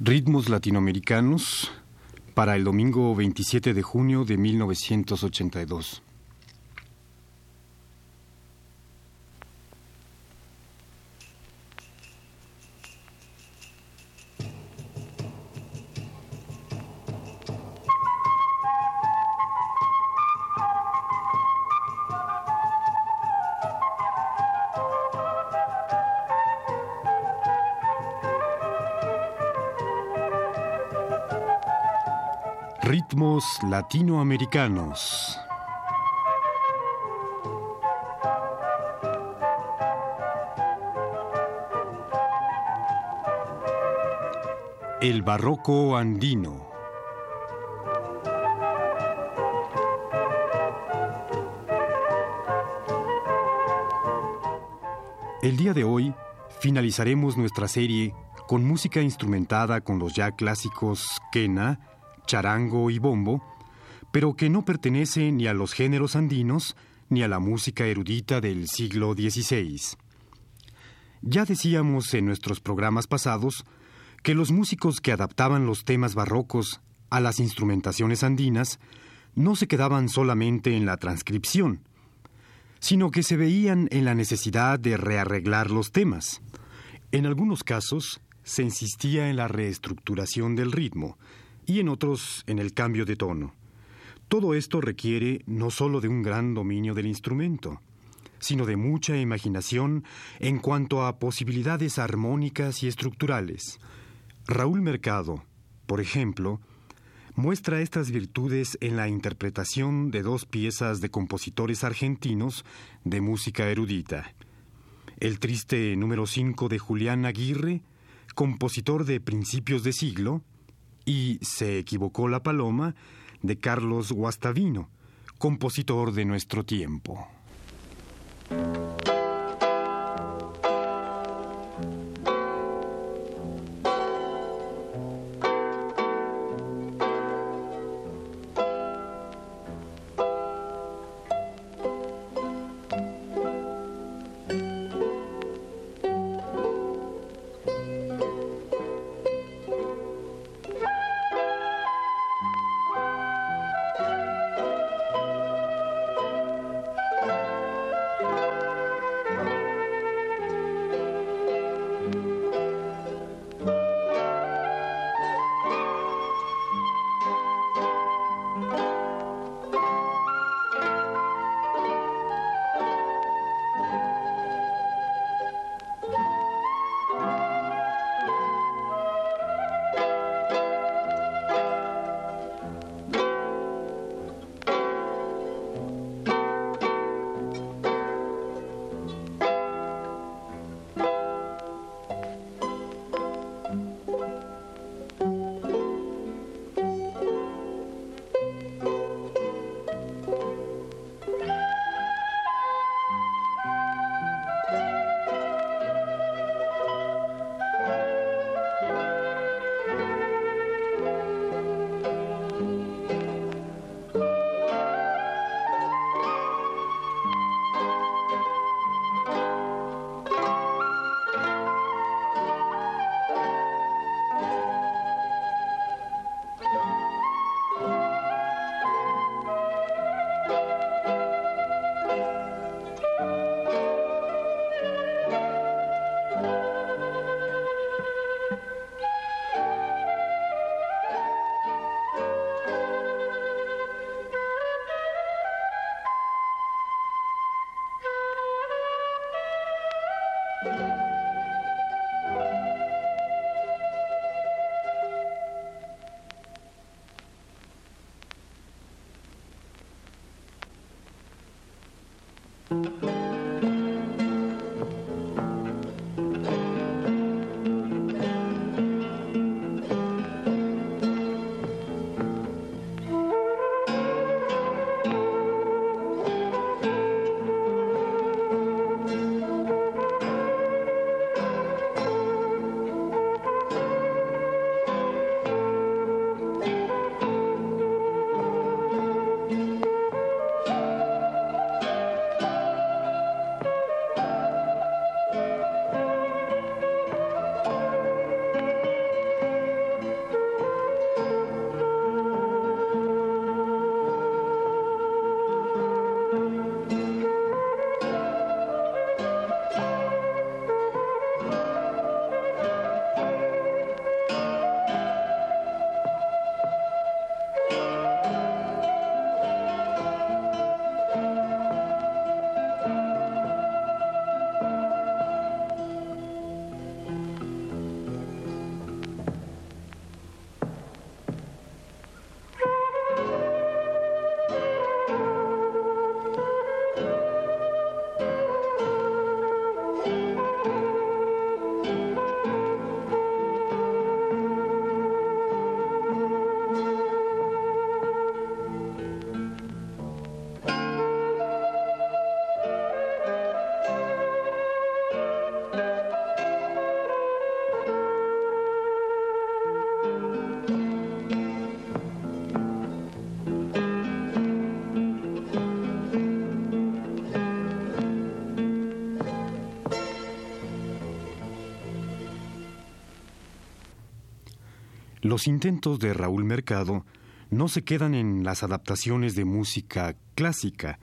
Ritmos latinoamericanos para el domingo 27 de junio de 1982. Latinoamericanos. El barroco andino. El día de hoy finalizaremos nuestra serie con música instrumentada con los ya clásicos quena, charango y bombo, pero que no pertenece ni a los géneros andinos ni a la música erudita del siglo XVI. Ya decíamos en nuestros programas pasados que los músicos que adaptaban los temas barrocos a las instrumentaciones andinas no se quedaban solamente en la transcripción, sino que se veían en la necesidad de rearreglar los temas. En algunos casos se insistía en la reestructuración del ritmo, y en otros en el cambio de tono. Todo esto requiere no solo de un gran dominio del instrumento, sino de mucha imaginación en cuanto a posibilidades armónicas y estructurales. Raúl Mercado, por ejemplo, muestra estas virtudes en la interpretación de dos piezas de compositores argentinos de música erudita. El triste número 5 de Julián Aguirre, compositor de principios de siglo, y Se equivocó la paloma de Carlos Guastavino, compositor de nuestro tiempo. Los intentos de Raúl Mercado no se quedan en las adaptaciones de música clásica.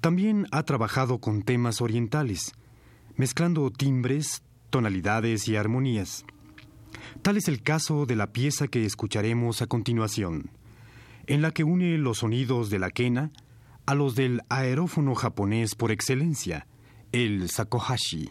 También ha trabajado con temas orientales, mezclando timbres, tonalidades y armonías. Tal es el caso de la pieza que escucharemos a continuación, en la que une los sonidos de la quena a los del aerófono japonés por excelencia, el sakohashi.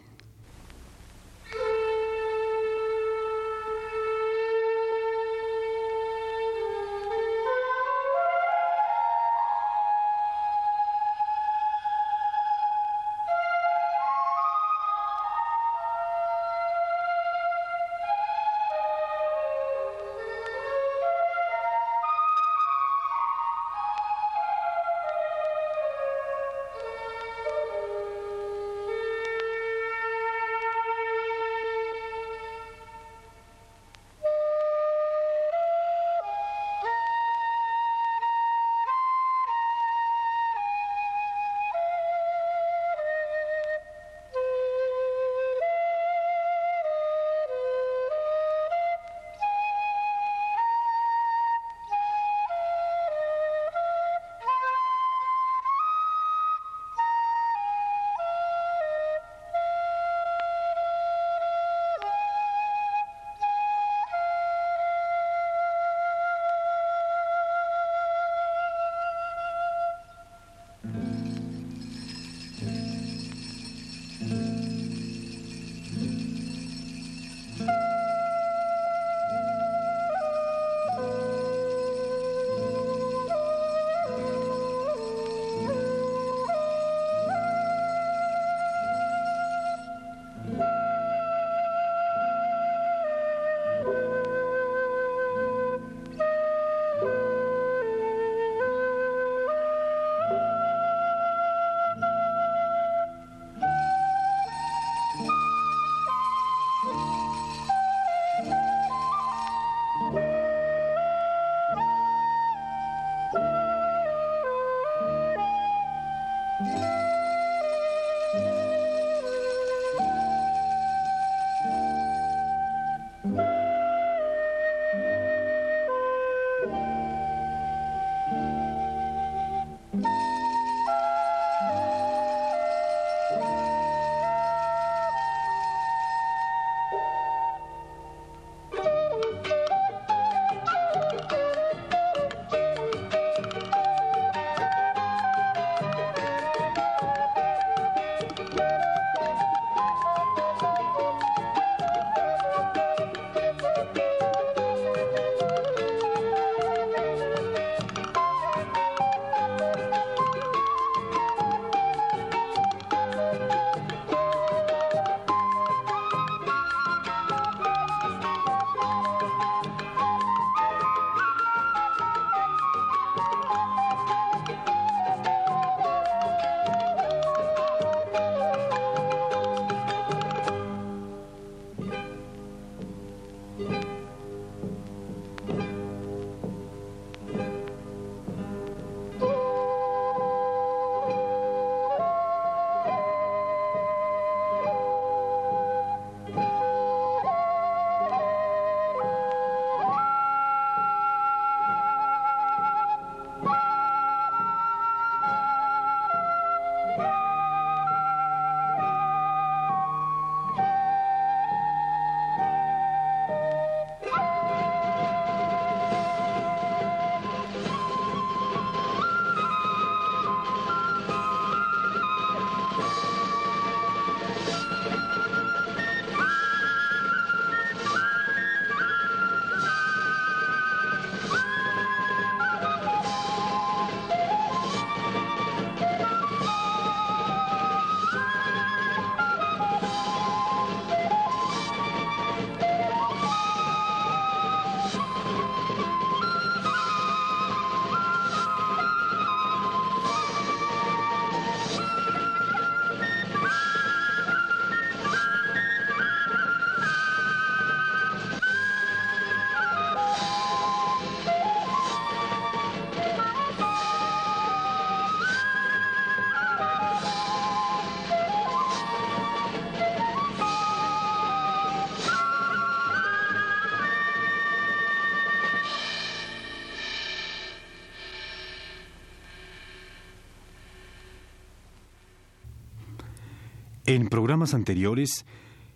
En programas anteriores,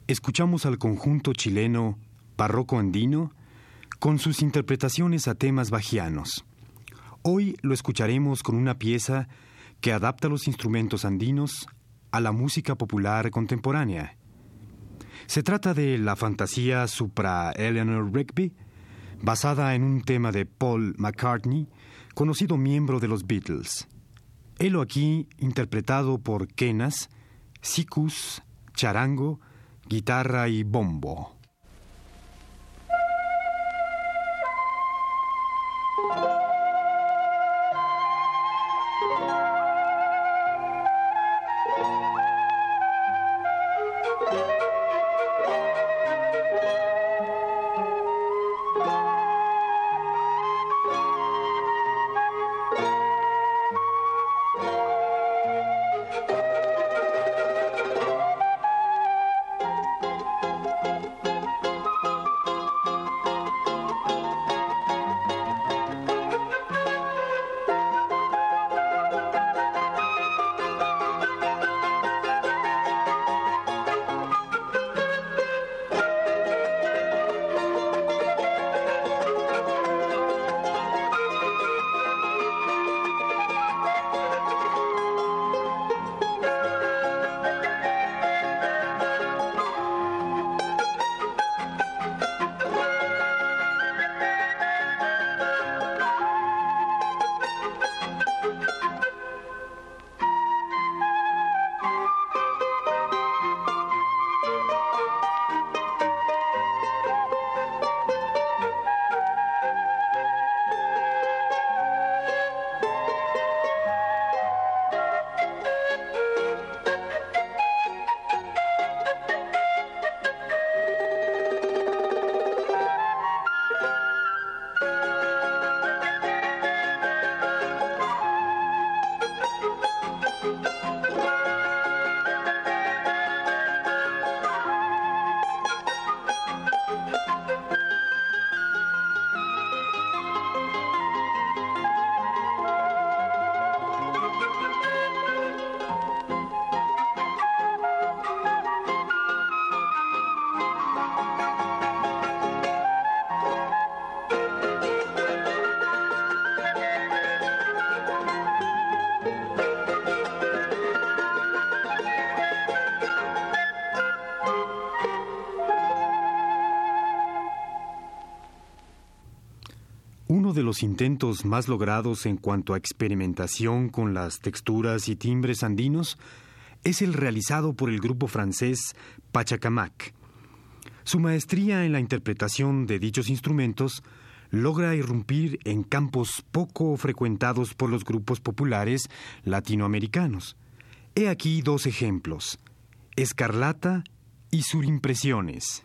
escuchamos al conjunto chileno Barroco Andino con sus interpretaciones a temas bajianos. Hoy lo escucharemos con una pieza que adapta los instrumentos andinos a la música popular contemporánea. Se trata de la fantasía supra Eleanor Rigby, basada en un tema de Paul McCartney, conocido miembro de los Beatles. Helo aquí interpretado por quenas, sicus, charango, guitarra y bombo. Uno de los intentos más logrados en cuanto a experimentación con las texturas y timbres andinos es el realizado por el grupo francés Pachacamac. Su maestría en la interpretación de dichos instrumentos logra irrumpir en campos poco frecuentados por los grupos populares latinoamericanos. He aquí dos ejemplos, Escarlata y Surimpresiones.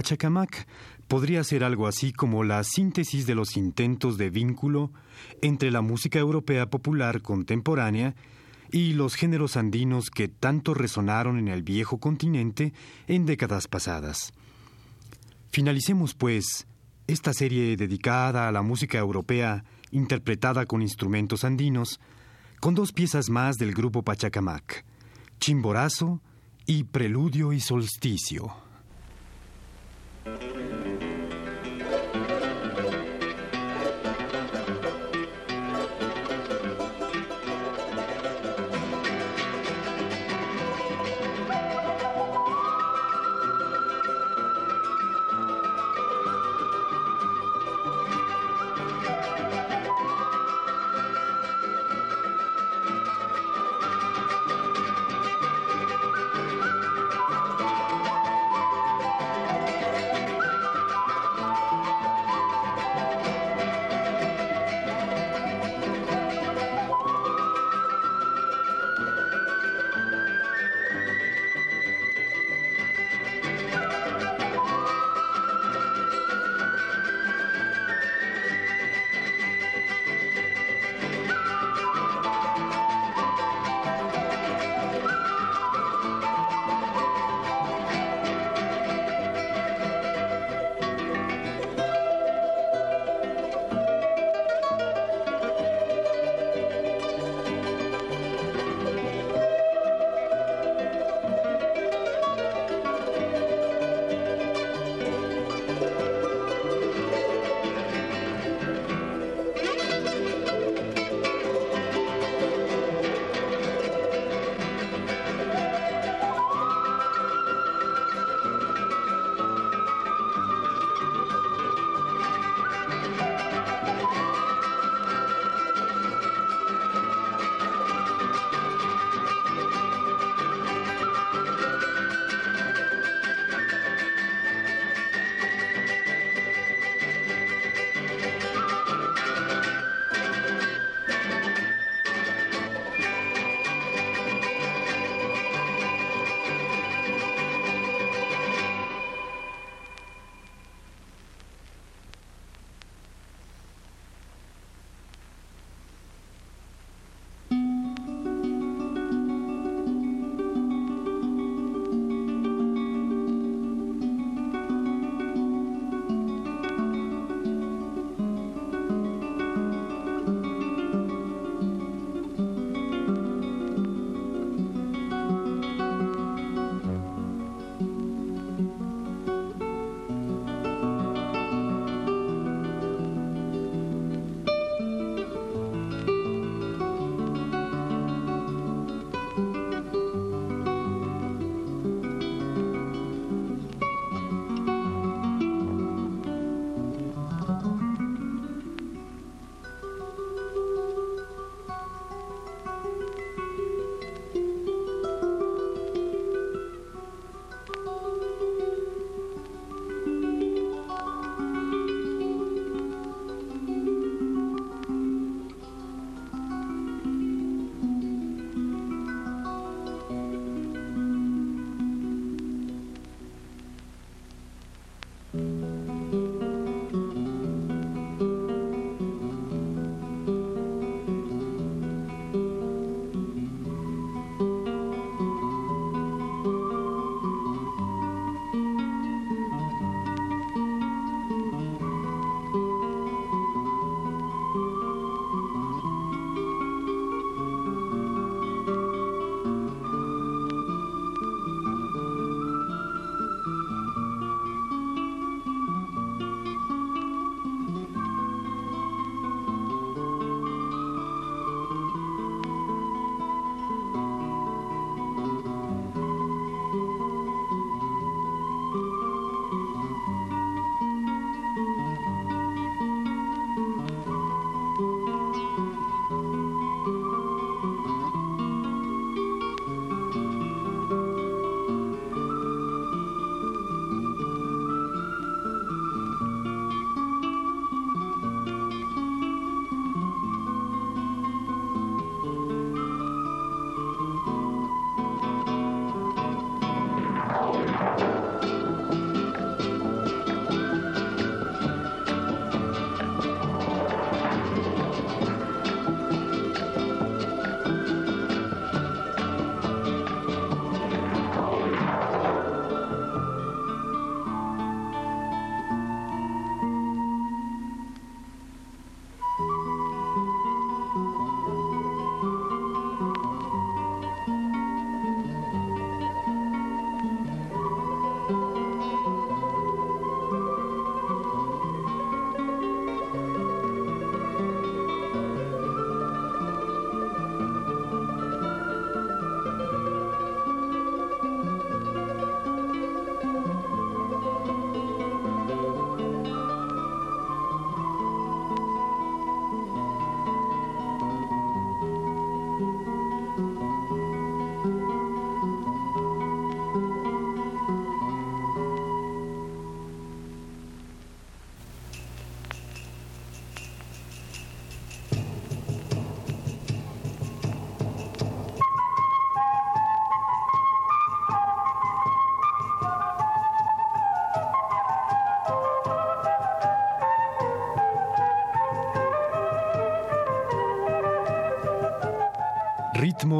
Pachacamac podría ser algo así como la síntesis de los intentos de vínculo entre la música europea popular contemporánea y los géneros andinos que tanto resonaron en el viejo continente en décadas pasadas. Finalicemos, pues, esta serie dedicada a la música europea interpretada con instrumentos andinos, con dos piezas más del grupo Pachacamac, Chimborazo y Preludio y Solsticio.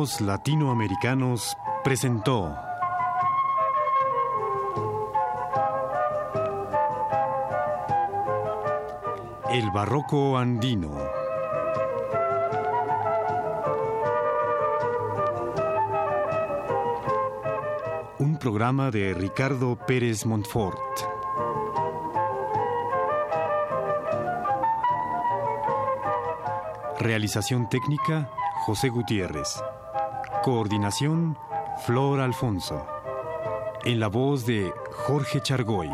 Latinoamericanos presentó El Barroco Andino. Un programa de Ricardo Pérez Montfort. Realización técnica, José Gutiérrez. Coordinación, Flor Alfonso. En la voz de Jorge Chargoy.